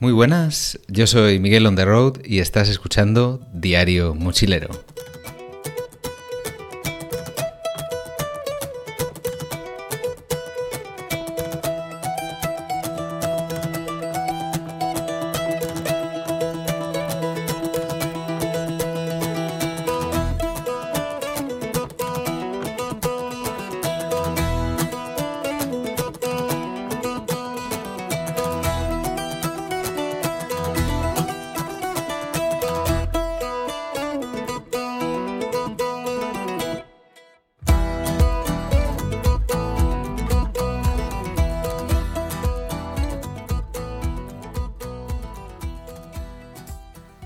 Muy buenas, yo soy Miguel on the road y estás escuchando Diario Mochilero.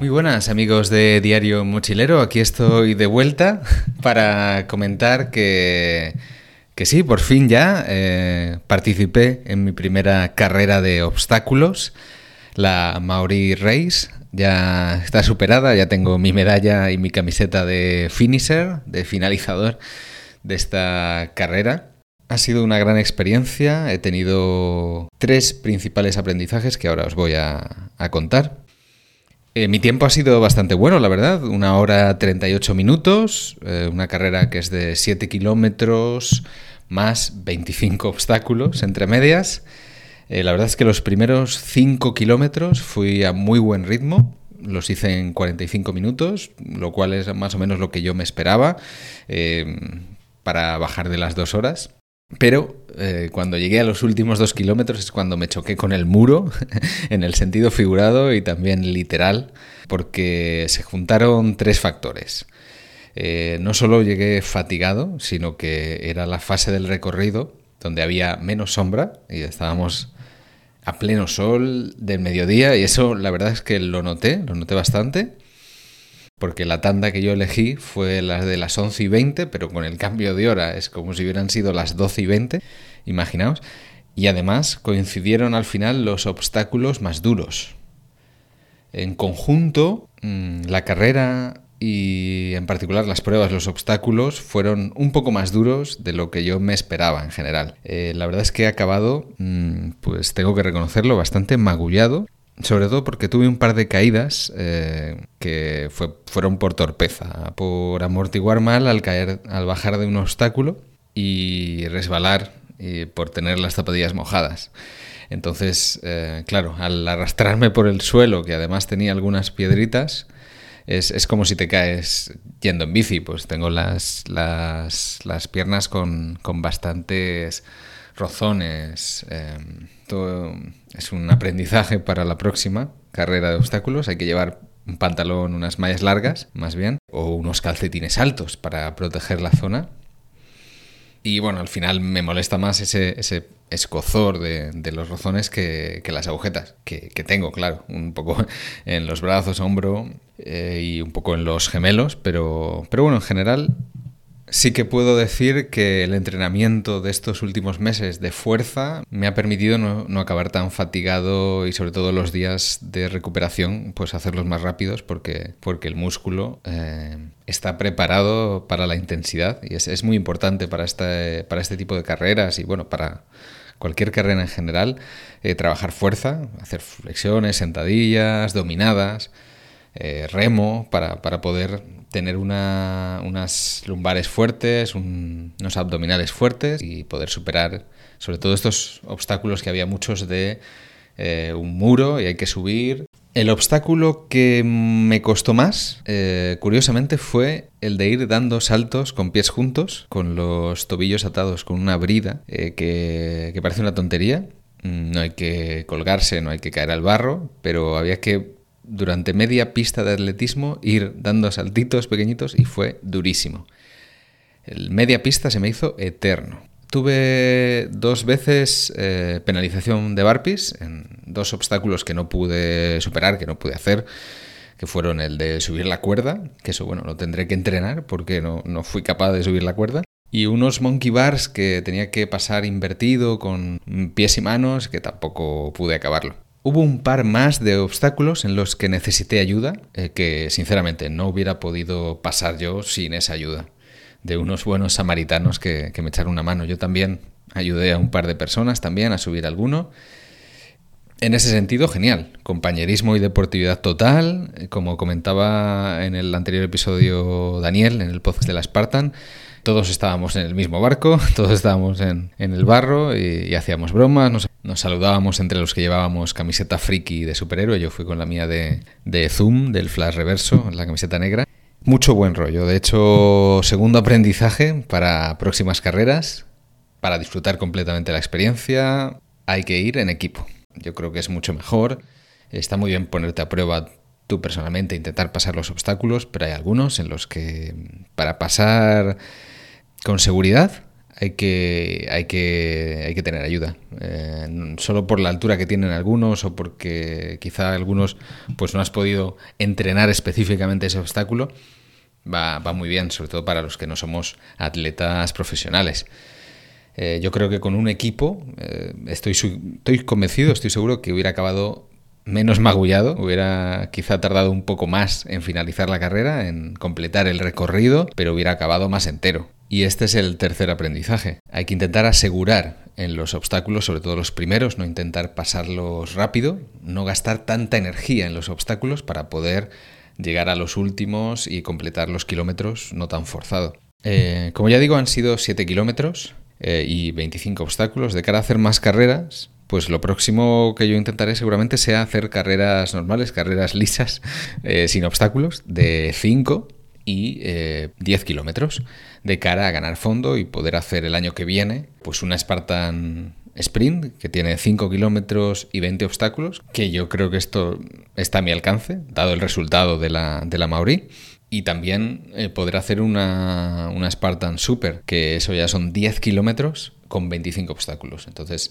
Muy buenas amigos de Diario Mochilero, aquí estoy de vuelta para comentar que, que sí, por fin ya eh, participé en mi primera carrera de obstáculos, la Maori Race. Ya está superada, ya tengo mi medalla y mi camiseta de finisher, de finalizador de esta carrera. Ha sido una gran experiencia, he tenido tres principales aprendizajes que ahora os voy a, a contar. Eh, mi tiempo ha sido bastante bueno, la verdad. Una hora 38 minutos, eh, una carrera que es de 7 kilómetros más 25 obstáculos entre medias. Eh, la verdad es que los primeros 5 kilómetros fui a muy buen ritmo. Los hice en 45 minutos, lo cual es más o menos lo que yo me esperaba para bajar de las dos horas. Pero eh, cuando llegué a los últimos dos kilómetros es cuando me choqué con el muro, en el sentido figurado y también literal, porque se juntaron tres factores. Eh, no solo llegué fatigado, sino que era la fase del recorrido donde había menos sombra y estábamos a pleno sol del mediodía y eso la verdad es que lo noté, lo noté bastante porque la tanda que yo elegí fue la de las 11 y 20, pero con el cambio de hora es como si hubieran sido las 12 y 20, imaginaos. Y además coincidieron al final los obstáculos más duros. En conjunto, mm, la carrera y en particular las pruebas, los obstáculos, fueron un poco más duros de lo que yo me esperaba en general. Eh, la verdad es que he acabado, mm, pues tengo que reconocerlo, bastante magullado sobre todo porque tuve un par de caídas eh, que fueron por torpeza, por amortiguar mal al caer, al bajar de un obstáculo y resbalar y por tener las zapatillas mojadas. Entonces, eh, claro, al arrastrarme por el suelo, que además tenía algunas piedritas, es, como si te caes yendo en bici. Pues tengo las, las, las piernas con, con bastantes rozones. Em, todo es un aprendizaje para la próxima carrera de obstáculos. Hay que llevar un pantalón, unas mallas largas, más bien, o unos calcetines altos para proteger la zona. Y bueno, al final me molesta más ese, ese escozor de, los rozones que, las agujetas, que, tengo, claro, un poco en los brazos, hombro eh, y un poco en los gemelos, pero, pero bueno, en general Sí que puedo decir que el entrenamiento de estos últimos meses de fuerza me ha permitido no, acabar tan fatigado y sobre todo los días de recuperación, pues hacerlos más rápidos porque, porque el músculo eh, está preparado para la intensidad y es, muy importante para este, para este tipo de carreras y bueno, para cualquier carrera en general, eh, trabajar fuerza, hacer flexiones, sentadillas, dominadas. Eh, remo para, para, poder tener unas lumbares fuertes, unos abdominales fuertes y poder superar sobre todo estos obstáculos que había muchos de eh, un muro y hay que subir. El obstáculo que me costó más, eh, curiosamente, fue el de ir dando saltos con pies juntos, con los tobillos atados con una brida, que, que parece una tontería. Mm, no hay que colgarse, no hay que caer al barro, pero había que durante media pista de atletismo ir dando saltitos pequeñitos y fue durísimo. El media pista se me hizo eterno. Tuve dos veces eh, penalización de Barpis en dos obstáculos que no pude superar, que no pude hacer, que fueron el de subir la cuerda, que eso bueno, lo tendré que entrenar porque no, no fui capaz de subir la cuerda, y unos monkey bars que tenía que pasar invertido con pies y manos, que tampoco pude acabarlo. Hubo un par más de obstáculos en los que necesité ayuda, eh, que sinceramente no hubiera podido pasar yo sin esa ayuda de unos buenos samaritanos que, me echaron una mano. Yo también ayudé a un par de personas también a subir alguno. En ese sentido, genial. Compañerismo y deportividad total. Como comentaba en el anterior episodio Daniel, en el podcast de la Spartan, todos estábamos en el mismo barco, todos estábamos en, el barro y, hacíamos bromas, nos, saludábamos entre los que llevábamos camiseta friki de superhéroe. Yo fui con la mía de, de Zoom, del Flash Reverso, la camiseta negra. Mucho buen rollo. De hecho, segundo aprendizaje para próximas carreras, para disfrutar completamente la experiencia, hay que ir en equipo. Yo creo que es mucho mejor. Está muy bien ponerte a prueba tú personalmente, intentar pasar los obstáculos, pero hay algunos en los que para pasar con seguridad hay que, hay que, hay que tener ayuda. Eh, solo por la altura que tienen algunos o porque quizá algunos pues no has podido entrenar específicamente ese obstáculo, va, muy bien, sobre todo para los que no somos atletas profesionales. Eh, yo creo que con un equipo eh, estoy, estoy convencido, estoy seguro que hubiera acabado menos magullado, hubiera quizá tardado un poco más en finalizar la carrera, en completar el recorrido, pero hubiera acabado más entero. Y este es el tercer aprendizaje. Hay que intentar asegurar en los obstáculos, sobre todo los primeros, no intentar pasarlos rápido, no gastar tanta energía en los obstáculos para poder llegar a los últimos y completar los kilómetros no tan forzado. Eh, como ya digo, han sido 7 kilómetros eh, y 25 obstáculos. De cara a hacer más carreras, pues lo próximo que yo intentaré seguramente sea hacer carreras normales, carreras lisas, eh, sin obstáculos, de 5 y 10 kilómetros, de cara a ganar fondo y poder hacer el año que viene, pues una Spartan sprint que tiene 5 kilómetros y 20 obstáculos, que yo creo que esto está a mi alcance, dado el resultado de la, de la Mauri. Y también eh, poder hacer una, una Spartan Super, que eso ya son 10 kilómetros con 25 obstáculos. Entonces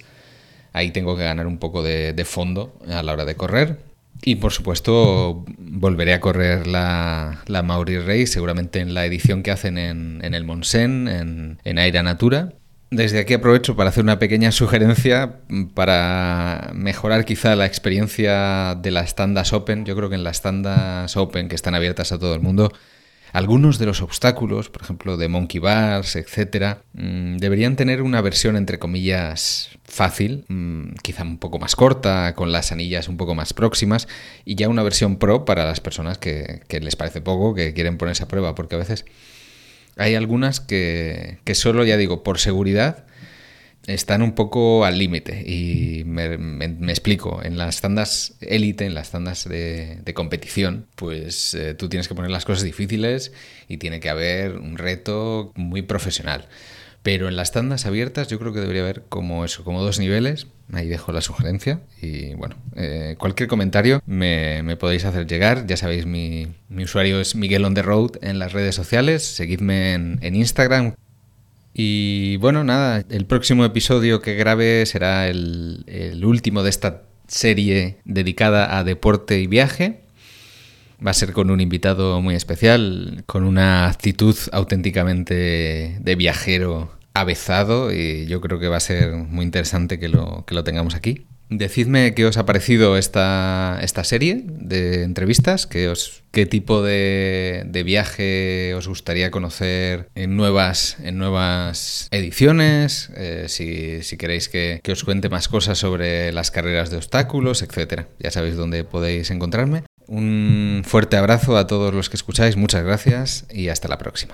ahí tengo que ganar un poco de, fondo a la hora de correr. Y por supuesto volveré a correr la, la Mauri seguramente en la edición que hacen en, en el Monsen, en, en Aira Natura. Desde aquí aprovecho para hacer una pequeña sugerencia para mejorar quizá la experiencia de las tandas Open. Yo creo que en las tandas Open que están abiertas a todo el mundo, algunos de los obstáculos, por ejemplo de Monkey Bars, etcétera, mm, deberían tener una versión entre comillas fácil, mm, quizá un poco más corta, con las anillas un poco más próximas, y ya una versión pro para las personas que, que les parece poco, que quieren ponerse a prueba, porque a veces hay algunas que, que solo, ya digo, por seguridad, están un poco al límite. Y me, explico, en las tandas élite, en las tandas de, competición, pues eh, tú tienes que poner las cosas difíciles y tiene que haber un reto muy profesional. Pero en las tandas abiertas yo creo que debería haber como eso, como dos niveles. Ahí dejo la sugerencia. Y bueno, eh, cualquier comentario me, podéis hacer llegar. Ya sabéis, mi, usuario es Miguel on the road en las redes sociales. Seguidme en, Instagram. Y bueno, nada, el próximo episodio que grabe será el, último de esta serie dedicada a deporte y viaje. Va a ser con un invitado muy especial, con una actitud auténticamente de viajero avezado y yo creo que va a ser muy interesante que lo, que lo tengamos aquí. Decidme qué os ha parecido esta, esta serie de entrevistas, qué, tipo de, de, viaje os gustaría conocer en nuevas, en nuevas ediciones, eh, si, si, queréis que, que, os cuente más cosas sobre las carreras de obstáculos, etc. Ya sabéis dónde podéis encontrarme. Un fuerte abrazo a todos los que escucháis, muchas gracias y hasta la próxima.